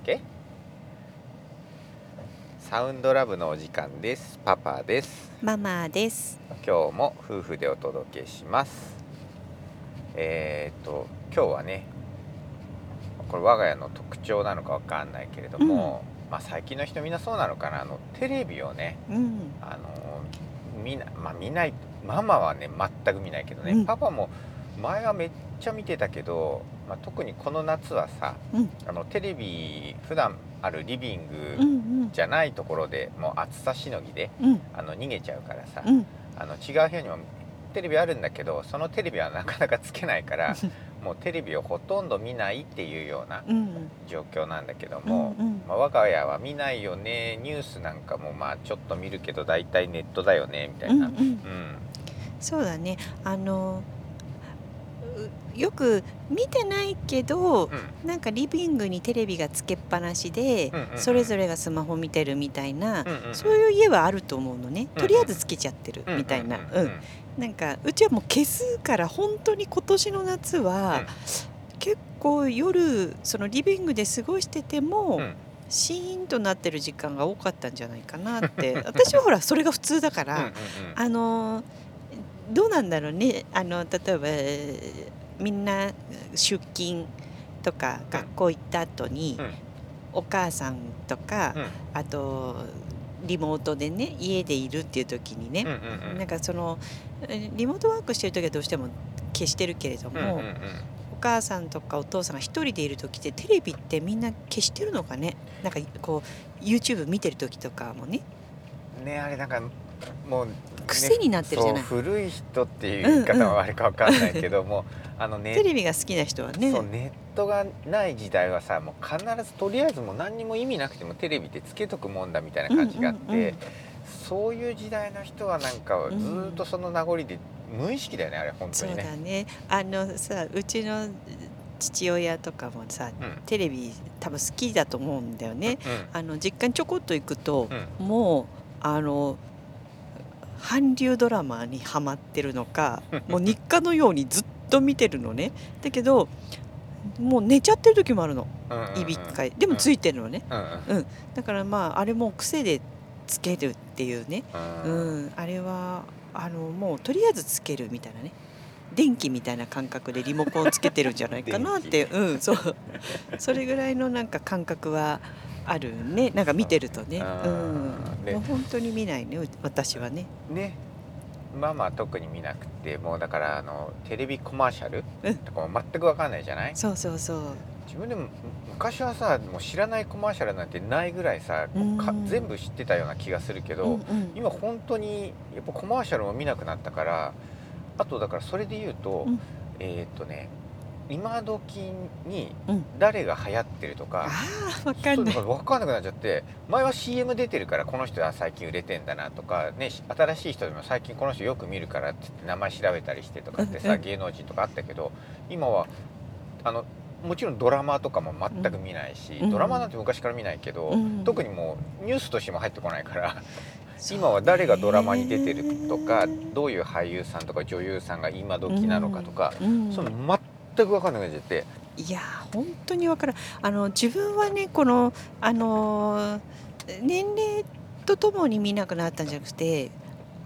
け？サウンドラブのお時間です。パパです。ママです。今日も夫婦でお届けします。えー、と今日はねこれ我が家の特徴なのかわかんないけれども、まあ最近の人みんなそうなのかなあのテレビをねうん。あの見なまあ見ないママはね全く見ないけどね、うん。パパも前はめっちゃ見てたけど、まあ、特にこの夏はさうん。あのテレビ普段あるリビングうん。うん。じゃないところでもう暑さしのぎでうん。あの逃げちゃうからさ、うん。あの違う部屋にもテレビあるんだけどそのテレビはなかなかつけないからもうテレビをほとんど見ないっていうようなうん。状況なんだけども、うんうんまあ、我が家は見ないよねニュースなんかもまあちょっと見るけど大体ネットだよねみたいな、うん。うん。うんそうだね。あの。うよく見てないけど、うん。なんかリビングにテレビがつけっぱなしで、うんうんうん。それぞれがスマホ見てるみたいな、うんうんうん。そういう家はあると思うのね。うんとりあえずつけちゃってるみたいな。うんん。なんかうちはもう消すから本当に今年の夏は、結構夜そのリビングで過ごしてても、うん。シーンとなってる時間が多かったんじゃないかなって。私はほらそれが普通だから、うんうんうんあのどうなんだろうね。あの例えばえーみんな出勤とかうん学校行った後に、うん。お母さんとか、うん。あとリモートでね家でいるっていう時にね、うんうんうん。なんかそのえリモートワークしてる時はどうしても消してるけれども、うんうんうん。お母さんとかお父さんが一人でいる時ってテレビってみんな消してるのかね？なんかこう YouTube 見てる時とかもね。ねあれなんかもう、ね癖になってるじゃない。そう古い人っていう言い方はあれかわかんないけども、あのねテレビが好きな人はね。そうネットがない時代はさもう必ずとりあえずもう何にも意味なくてもテレビってつけとくもんだみたいな感じがあって、うんうんうんそういう時代の人はなんかずーっとその名残で無意識だよねあれ本当そうにね。だね。あのさうちの父親とかもさうん。テレビ多分好きだと思うんだよね。あの実家にちょこっと行くとうん、うん。もうあの韓流ドラマにハマってるのかもう日課のようにずっと見てるのね。だけどもう寝ちゃってる時もあるの。いびきかい。でもついてるのね。うんうん。だからまああれも癖でつけるっていうね。ううん。んあれはあのもうとりあえずつけるみたいなね。電気みたいな感覚でリモコンつけてるんじゃないかなって。うん。そう。それぐらいのなんか感覚はあるね。なんか見てるとね。あうん。もう本当に見ないねう私はね。ね。ママは特に見なくてもうだからあのテレビコマーシャルうん。とかも全くわかんないじゃない？そうそうそう。自分でも昔はさもう知らないコマーシャルなんてないぐらいさ全部知ってたような気がするけど、うんうん。今本当にやっぱコマーシャルも見なくなったからあとだからそれで言うと、うん。えーっとね今時にうん。誰が流行ってるとか、あーわかんない。分かんなくなっちゃって前は CM 出てるからこの人は最近売れてんだなとか、ね、し新しい人でも最近この人よく見るからって言って名前調べたりしてとかってさ、うんうん。芸能人とかあったけど今はあのもちろんドラマとかも全く見ないし、うん。ドラマなんて昔から見ないけど、うん。特にもうニュースとしても入ってこないから。そう今は誰がドラマに出てるとかねどういう俳優さんとか女優さんが今時なのかとか、うん。その全く分かんなくなっちゃって、いやー本当にわからん。あの自分はねこのあのー年齢とともに見なくなったんじゃなくて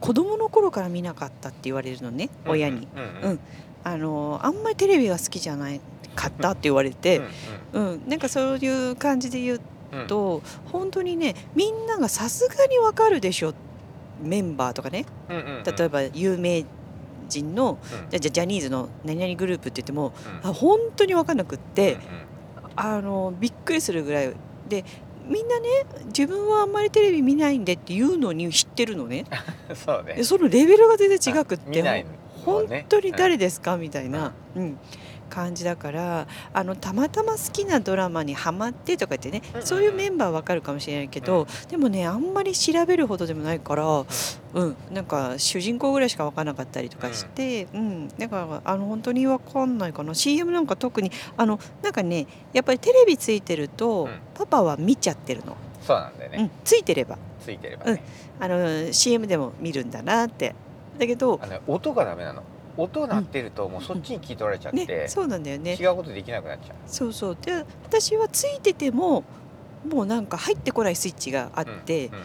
子供の頃から見なかったって言われるのね親に、うんうんうん。あのーあんまりテレビが好きじゃないかったって言われて、うんなんかそういう感じで言うと本当にねみんながさすがにわかるでしょメンバーとかね。例えば有名人のうん。じゃじゃジャニーズの何々グループって言ってもう本当に分かんなくって、うんあのびっくりするぐらいでみんなね自分はあんまりテレビ見ないんでっていうのに知ってるのね。う んそうね。でそのレベルが全然違くってね本当に誰ですかみたいな、うん感じだからあのたまたま好きなドラマにハマってとか言ってね、うんうんうん。そういうメンバーはわかるかもしれないけど、でもねあんまり調べるほどでもないから、うん。なんか主人公ぐらいしか分からなかったりとかして、うん。だからあの本当に分かんないかな。CM なんか特にあのなんかねやっぱりテレビついてると、うん。パパは見ちゃってるの、そうなんだよね。うん、ついてれば。ついてればね。あの CM でも見るんだなって。だけどあの音がダメなの音鳴ってるともうそっちに聞い取られちゃってねそうなんだよね。違うことできなくなっちゃう。そうそう。で私はついててももうなんか入ってこないスイッチがあって、うんうん。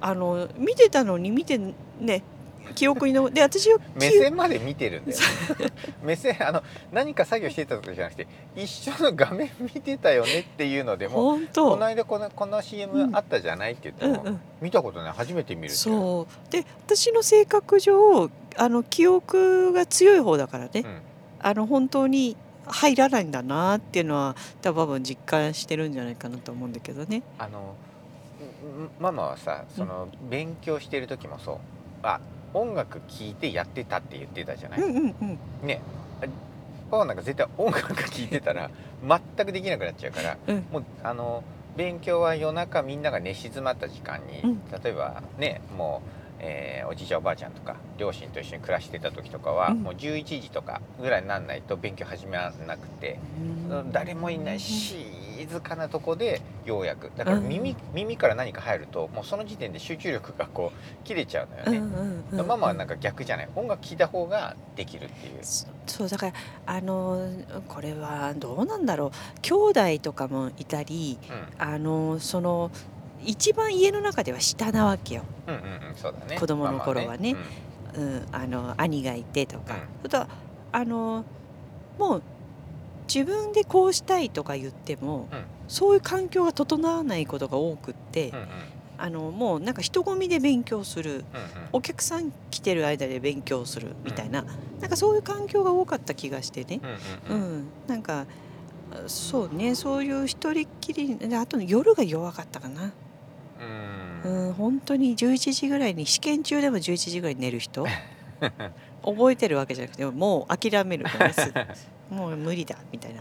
あの見てたのに見てね記憶にので私は目線まで見てるんだよ、ね、目線あの何か作業してたとかじゃなくて一緒の画面見てたよねっていうのでも本こ当の間このこの CM あったじゃないって言っても、うんうん。見たことない。初めて見るそう。で私の性格上あの記憶が強い方だからね、ん。あの本当に入らないんだなっていうのは多分実感してるんじゃないかなと思うんだけどね。あのんママはさその勉強してる時もそう。あ音楽聴いてやってたって言ってたじゃない、うんうんうん。ね。パパなんか絶対音楽聴いてたら 全くできなくなっちゃうからうん。もうあの勉強は夜中みんなが寝静まった時間に、うん。例えばねもう、えーおじいちゃんおばあちゃんとか両親と一緒に暮らしてた時とかは、うん。もう11時とかぐらいになんないと勉強始めらなくて、誰もいない静かなとこでようやく。だから耳,、耳から何か入るともうその時点で集中力がこう切れちゃうのよね。うんうんうんママはなんか逆じゃない？音楽聴いた方ができるっていう。そそうだからあのこれはどうなんだろう。兄弟とかもいたりうん。あのその一番家の中では下なわけよ、うんうんうんそうだね。子供の頃はね。うん、あの兄がいてとか、うん。とあのもう自分でこうしたいとか言っても、うん。そういう環境が整わないことが多くって、うんうん。うんあのもうなんか人混みで勉強する。うんうん。お客さん来てる間で勉強するみたいな、なんかそういう環境が多かった気がしてね、うんうんうん。うん、なんかそうねそういう一人っきりであと夜が弱かったかな、うん。うん、本当に11時ぐらいに試験中でも11時ぐらいに寝る人 覚えてるわけじゃなくてもう諦める もう無理だみたいな、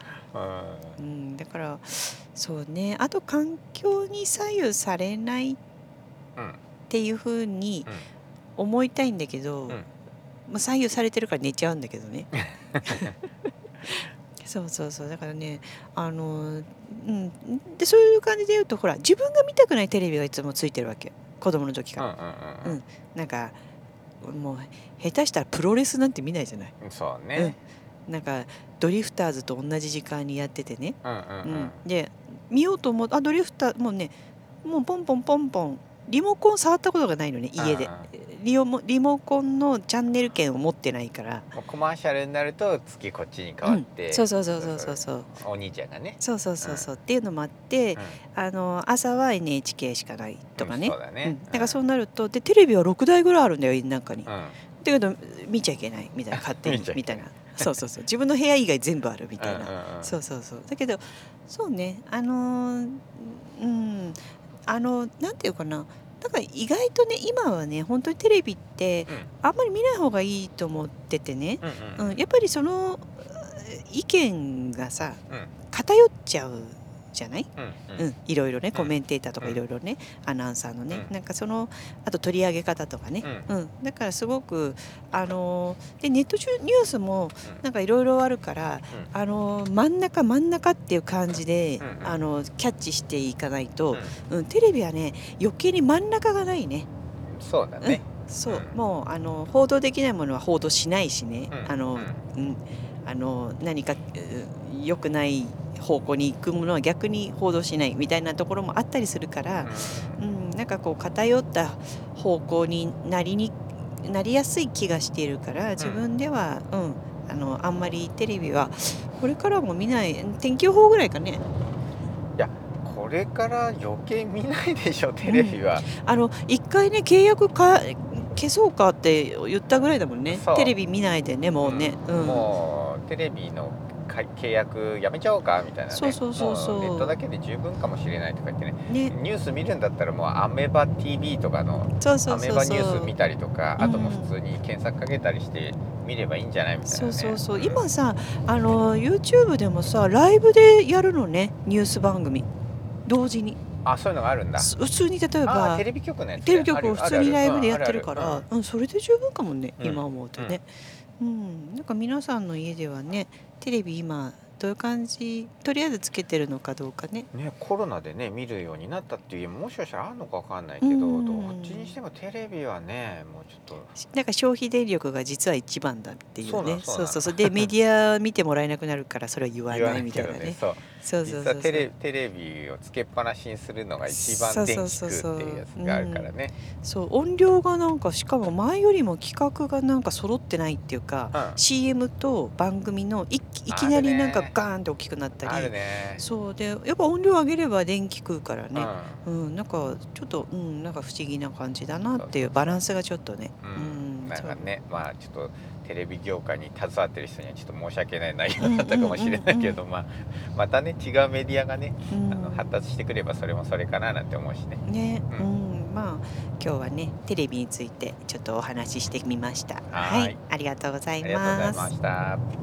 うん、だからそうね。あと環境に左右されないっうんていうふうに思いたいんだけど、ん。まあ、左右されてるから寝ちゃうんだけどね そうそうそう。だからねあのうん。でそういう感じで言うとほら自分が見たくないテレビがいつもついてるわけ。子供の時うんから、うんうん。なんかもう下手したらプロレスなんて見ないじゃない。うんそうね。なんかドリフターズと同じ時間にやっててね、うんうんううん。んで見ようと思うあドリフターもうねもうポンポンポンポン。リモコン触ったことがないのね家で。うんリオもリモコンのチャンネル権を持ってないから、コマーシャルになると月こっちに変わって、そうそうそうそうそうそう。お兄ちゃんがね。そうそうそうそう。っていうのもあって、あの朝は NHK しかないとかね、うんそうだね。うん。だからそうなるとでテレビは6台ぐらいあるんだよ家の中に、うけど見ちゃいけないみたいな 勝手にみたいな。そうそうそう。自分の部屋以外全部あるみたいな、うんうんうん。そうそうそう。だけどそうね。あのーうん。あのなんていうかな。だから意外とね今はね本当にテレビってうん。あんまり見ない方がいいと思っててね、うんうんうん、やっぱりその意見がさうん。偏っちゃうじゃない、うんうん、いろいろねん。コメンテーターとかうん。いろいろね、アナウンサーのね、うん。なんかそのあと取り上げ方とかね、ううん。だからすごくあのーでネット中ニュースもうん。なんかいろいろあるから、あのー真ん中真ん中っていう感じで、あのキャッチしていかないとうん、うんテレビはね余計に真ん中がないね。そうだね。そう、うん。もうあの報道できないものは報道しないしね、うん。あの、うん。うん、あの何か良くない方向に行くものは逆に報道しないみたいなところもあったりするから、うんなんかこう偏った方向になりになりやすい気がしているから自分では、うんあのあんまりテレビはこれからも見ない天気予報ぐらいかね。これから余計見ないでしょテレビは、あの一回ね契約か消そうかって言ったぐらいだもんね。テレビ見ないでねもうね、うん。もうテレビのか契約やめちゃおうかみたいなね。そうそうそうそう。もネットだけで十分かもしれないとか言ってね。ね。ニュース見るんだったらもうアメバ TV とかのそうそうアメバニュース見たりとかうん。あともう普通に検索かけたりして見ればいいんじゃないみたいな、ね、そうそうそう、ん。今さあの YouTube でもさライブでやるのねニュース番組。同時に。あそういうのがあるんだ。す普通に例えあばテレビ局のテレビ局を普通にライブでやってるから。うんそれで十分かもね、うん。今思うとねうん、なんか皆さんの家ではねテレビ今どういう感じとりあえずつけてるのかどうかね。ね、コロナでね見るようになったっていう家ももしかしたらあるのかわかんないけど、うん。どっちにしてもテレビはねもうちょっなんか消費電力が実は一番だっていうね。そうそうそうそうでメディア見てもらえなくなるからそれは言わなないみたいなねそうそうそう実はテレテレビをつけっぱなしにするのが一番電気食うっていうやつがあるからね。そう音量がなんかしかも前よりも企画がなんか揃ってないっていうか、うん。CM と番組のいいきなりなんかガーンって大きくなったり、ね。そうでやっぱ音量上げれば電気食うからね、ううんなんかちょっとうんなんか不思議な感じだなっていうバランスがちょっとね、ん、ううんんなんかねまあちょっとテレビ業界に携わってる人にはちょっと申し訳ない内容だったかもしれないけど、まあまたね違うメディアがね、そううんあの発達してくればそれもそれかななんて思うしね。ね、ううんん、まあ今日はねテレビについてちょっとお話ししてみました。はいはい、ありがとうございありがとうございま。した。